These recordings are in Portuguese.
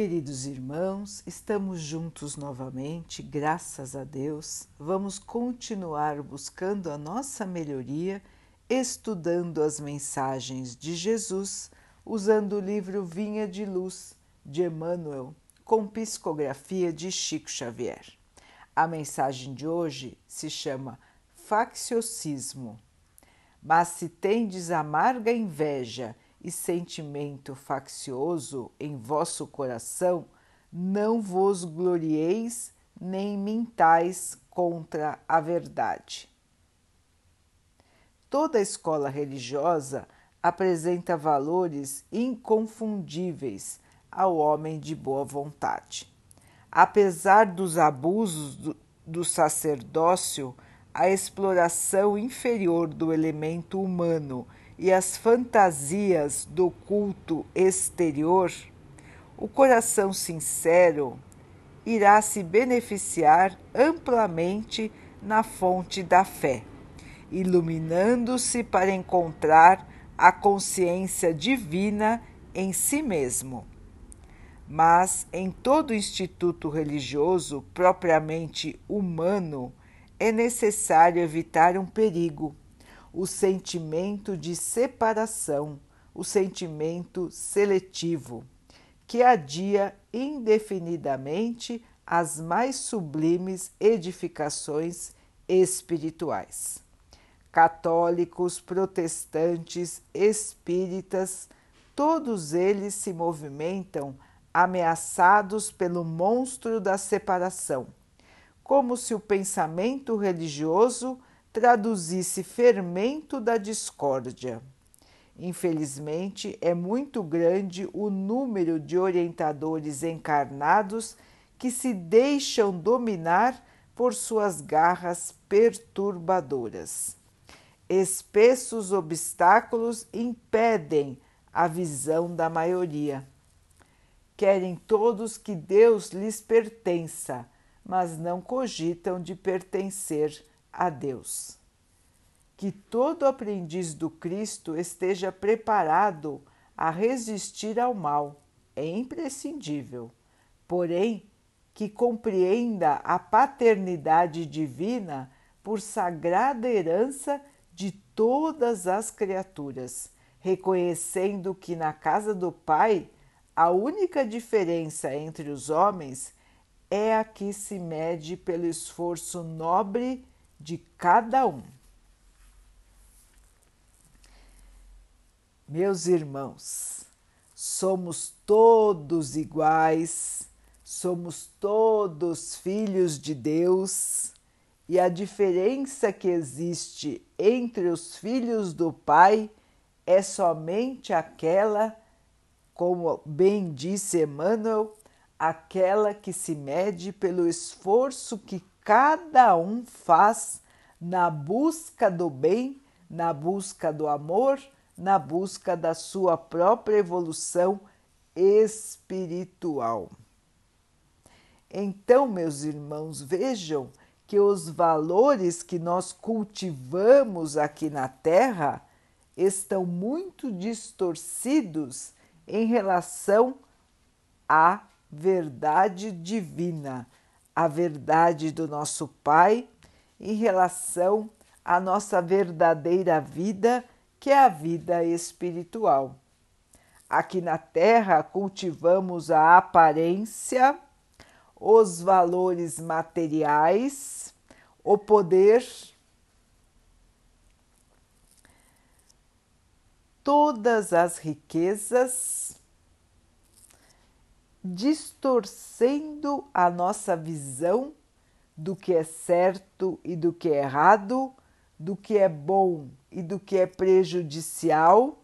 Queridos irmãos, estamos juntos novamente, graças a Deus. Vamos continuar buscando a nossa melhoria, estudando as mensagens de Jesus, usando o livro Vinha de Luz de Emmanuel, com psicografia de Chico Xavier. A mensagem de hoje se chama Facciosismo. Mas se tendes amarga inveja e sentimento faccioso em vosso coração, não vos glorieis nem mintais contra a verdade. Toda escola religiosa apresenta valores inconfundíveis ao homem de boa vontade. Apesar dos abusos do, do sacerdócio, a exploração inferior do elemento humano e as fantasias do culto exterior, o coração sincero irá se beneficiar amplamente na fonte da fé, iluminando-se para encontrar a consciência divina em si mesmo. Mas em todo instituto religioso propriamente humano é necessário evitar um perigo o sentimento de separação, o sentimento seletivo, que adia indefinidamente as mais sublimes edificações espirituais. Católicos, protestantes, espíritas, todos eles se movimentam ameaçados pelo monstro da separação, como se o pensamento religioso traduzisse fermento da discórdia. Infelizmente, é muito grande o número de orientadores encarnados que se deixam dominar por suas garras perturbadoras. Espessos obstáculos impedem a visão da maioria. Querem todos que Deus lhes pertença, mas não cogitam de pertencer a Deus. Que todo aprendiz do Cristo esteja preparado a resistir ao mal, é imprescindível. Porém, que compreenda a paternidade divina por sagrada herança de todas as criaturas, reconhecendo que na casa do Pai a única diferença entre os homens é a que se mede pelo esforço nobre de cada um. Meus irmãos, somos todos iguais, somos todos filhos de Deus e a diferença que existe entre os filhos do Pai é somente aquela, como bem disse Emmanuel, aquela que se mede pelo esforço que cada um faz na busca do bem, na busca do amor, na busca da sua própria evolução espiritual. Então, meus irmãos, vejam que os valores que nós cultivamos aqui na Terra estão muito distorcidos em relação à verdade divina a verdade do nosso Pai em relação à nossa verdadeira vida, que é a vida espiritual. Aqui na Terra cultivamos a aparência, os valores materiais, o poder, todas as riquezas distorcendo a nossa visão do que é certo e do que é errado, do que é bom e do que é prejudicial,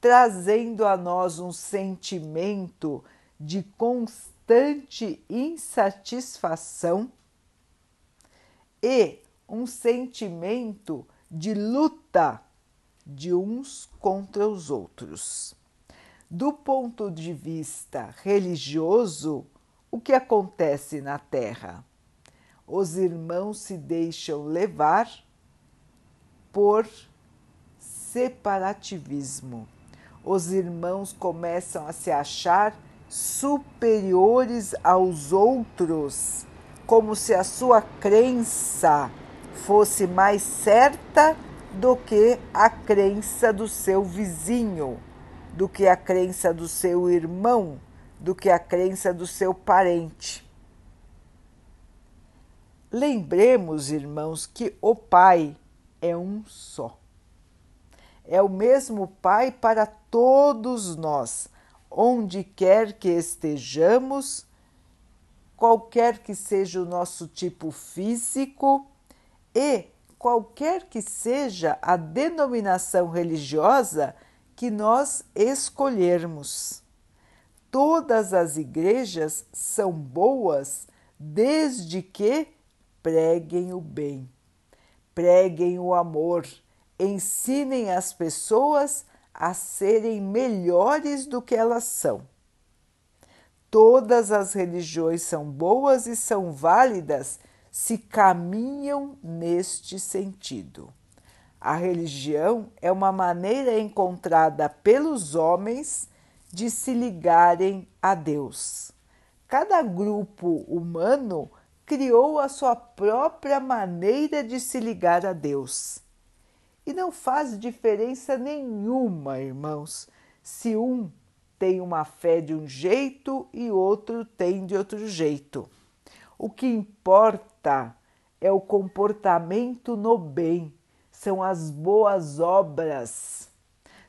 trazendo a nós um sentimento de constante insatisfação e um sentimento de luta de uns contra os outros. Do ponto de vista religioso, o que acontece na Terra? Os irmãos se deixam levar por separativismo. Os irmãos começam a se achar superiores aos outros, como se a sua crença fosse mais certa do que a crença do seu vizinho, do que a crença do seu irmão, do que a crença do seu parente. Lembremos, irmãos, que o Pai é um só. É o mesmo Pai para todos nós, onde quer que estejamos, qualquer que seja o nosso tipo físico e qualquer que seja a denominação religiosa que nós escolhermos. Todas as igrejas são boas desde que preguem o bem, preguem o amor, ensinem as pessoas a serem melhores do que elas são. Todas as religiões são boas e são válidas se caminham neste sentido. A religião é uma maneira encontrada pelos homens de se ligarem a Deus. Cada grupo humano criou a sua própria maneira de se ligar a Deus. E não faz diferença nenhuma, irmãos, se um tem uma fé de um jeito e outro tem de outro jeito. O que importa é o comportamento no bem, são as boas obras,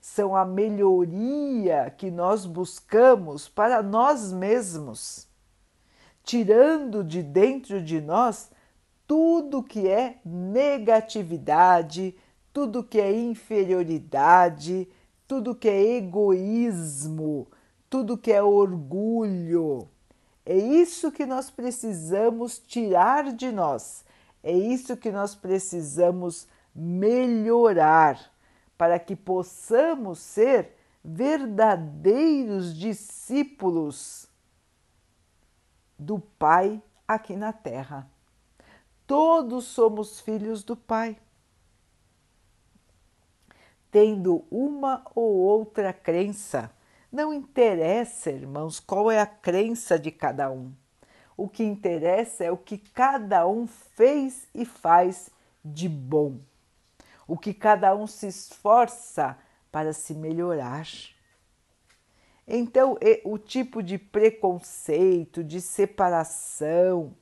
são a melhoria que nós buscamos para nós mesmos tirando de dentro de nós tudo que é negatividade, tudo que é inferioridade, tudo que é egoísmo, tudo que é orgulho. É isso que nós precisamos tirar de nós, é isso que nós precisamos melhorar para que possamos ser verdadeiros discípulos do Pai aqui na terra. Todos somos filhos do Pai. Tendo uma ou outra crença, não interessa, irmãos, qual é a crença de cada um. O que interessa é o que cada um fez e faz de bom. O que cada um se esforça para se melhorar. Então, o tipo de preconceito, de separação,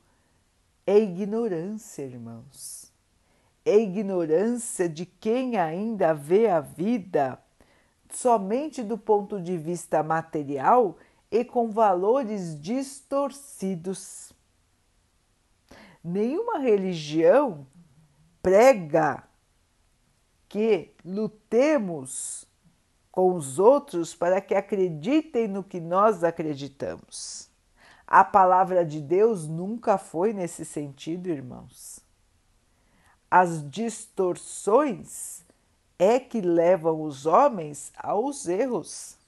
é ignorância, irmãos. É ignorância de quem ainda vê a vida somente do ponto de vista material e com valores distorcidos. Nenhuma religião prega que lutemos com os outros para que acreditem no que nós acreditamos. A palavra de Deus nunca foi nesse sentido, irmãos. As distorções é que levam os homens aos erros.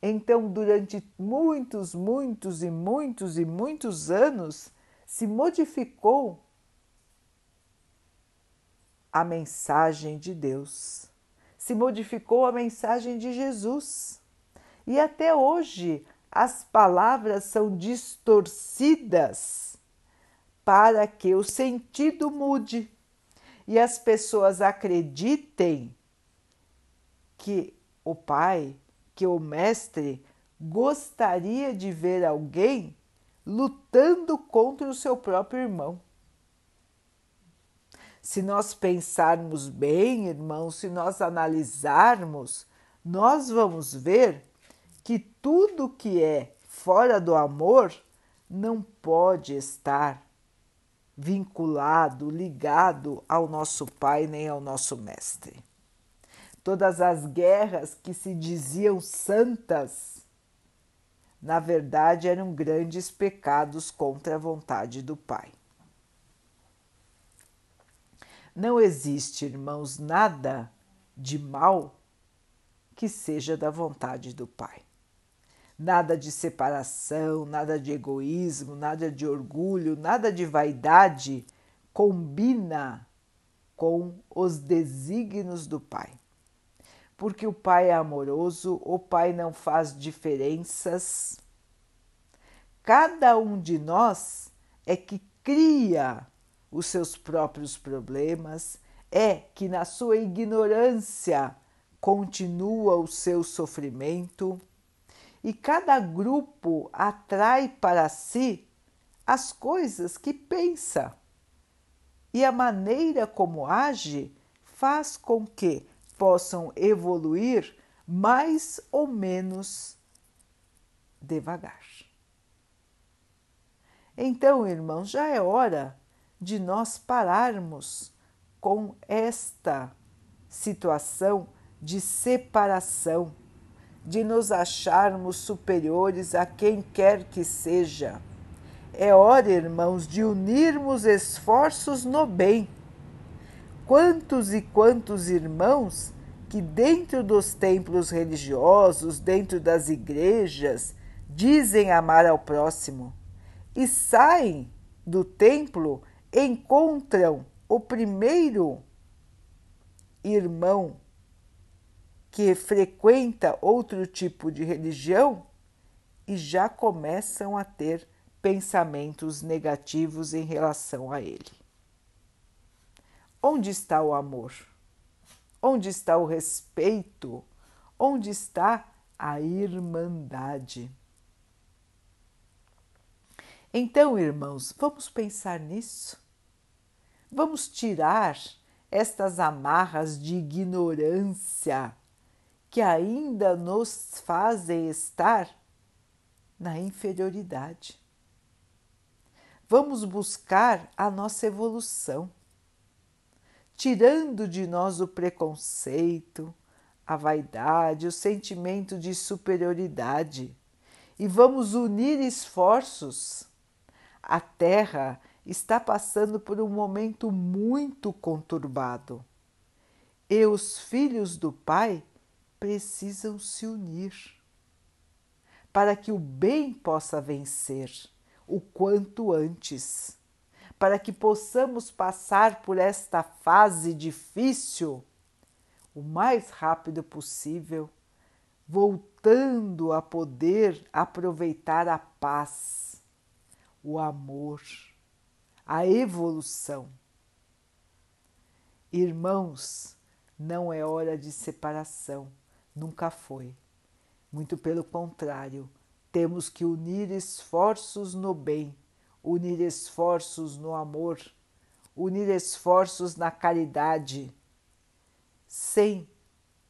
Então, durante muitos, muitos e muitos e muitos anos, se modificou a mensagem de Deus se modificou a mensagem de Jesus. E até hoje as palavras são distorcidas para que o sentido mude e as pessoas acreditem que o pai, que o mestre gostaria de ver alguém lutando contra o seu próprio irmão. Se nós pensarmos bem, irmãos, se nós analisarmos, nós vamos ver que tudo que é fora do amor não pode estar vinculado, ligado ao nosso Pai nem ao nosso Mestre. Todas as guerras que se diziam santas, na verdade eram grandes pecados contra a vontade do Pai. Não existe, irmãos, nada de mal que seja da vontade do Pai. Nada de separação, nada de egoísmo, nada de orgulho, nada de vaidade combina com os desígnios do Pai. porque o Pai é amoroso, o Pai não faz diferenças. Cada um de nós é que cria os seus próprios problemas, é que na sua ignorância continua o seu sofrimento, e cada grupo atrai para si as coisas que pensa. E a maneira como age faz com que possam evoluir mais ou menos devagar. Então, irmãos, já é hora de nós pararmos com esta situação de separação, de nos acharmos superiores a quem quer que seja. É hora, irmãos, de unirmos esforços no bem quantos e quantos irmãos que, dentro dos templos religiosos, dentro das igrejas, dizem amar ao próximo e saem do templo, encontram o primeiro irmão que frequenta outro tipo de religião e já começam a ter pensamentos negativos em relação a ele. Onde está o amor? Onde está o respeito? Onde está a irmandade? Então, irmãos, vamos pensar nisso. Vamos tirar estas amarras de ignorância que ainda nos fazem estar na inferioridade. Vamos buscar a nossa evolução tirando de nós o preconceito, a vaidade, o sentimento de superioridade e vamos unir esforços. A Terra está passando por um momento muito conturbado. E os filhos do Pai precisam se unir para que o bem possa vencer o quanto antes para que possamos passar por esta fase difícil o mais rápido possível, voltando a poder aproveitar a paz, o amor, a evolução. Irmãos, não é hora de separação, nunca foi. Muito pelo contrário, temos que unir esforços no bem unir esforços no amor, unir esforços na caridade, sem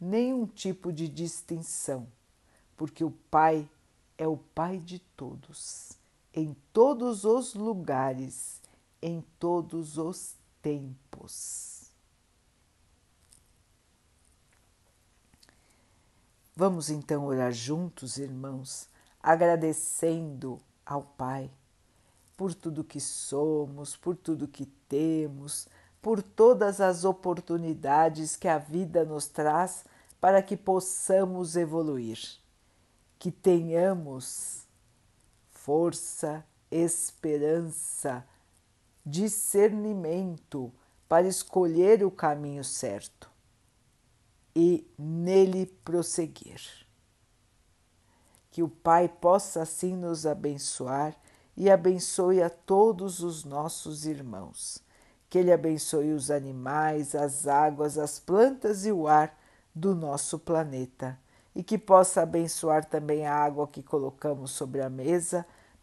nenhum tipo de distinção, porque o Pai é o Pai de todos, em todos os lugares, em todos os tempos. Vamos então orar juntos, irmãos, agradecendo ao Pai por tudo que somos, por tudo que temos, por todas as oportunidades que a vida nos traz para que possamos evoluir, que tenhamos força, esperança, discernimento para escolher o caminho certo e nele prosseguir. Que o Pai possa assim nos abençoar e abençoe a todos os nossos irmãos. Que Ele abençoe os animais, as águas, as plantas e o ar do nosso planeta e que possa abençoar também a água que colocamos sobre a mesa,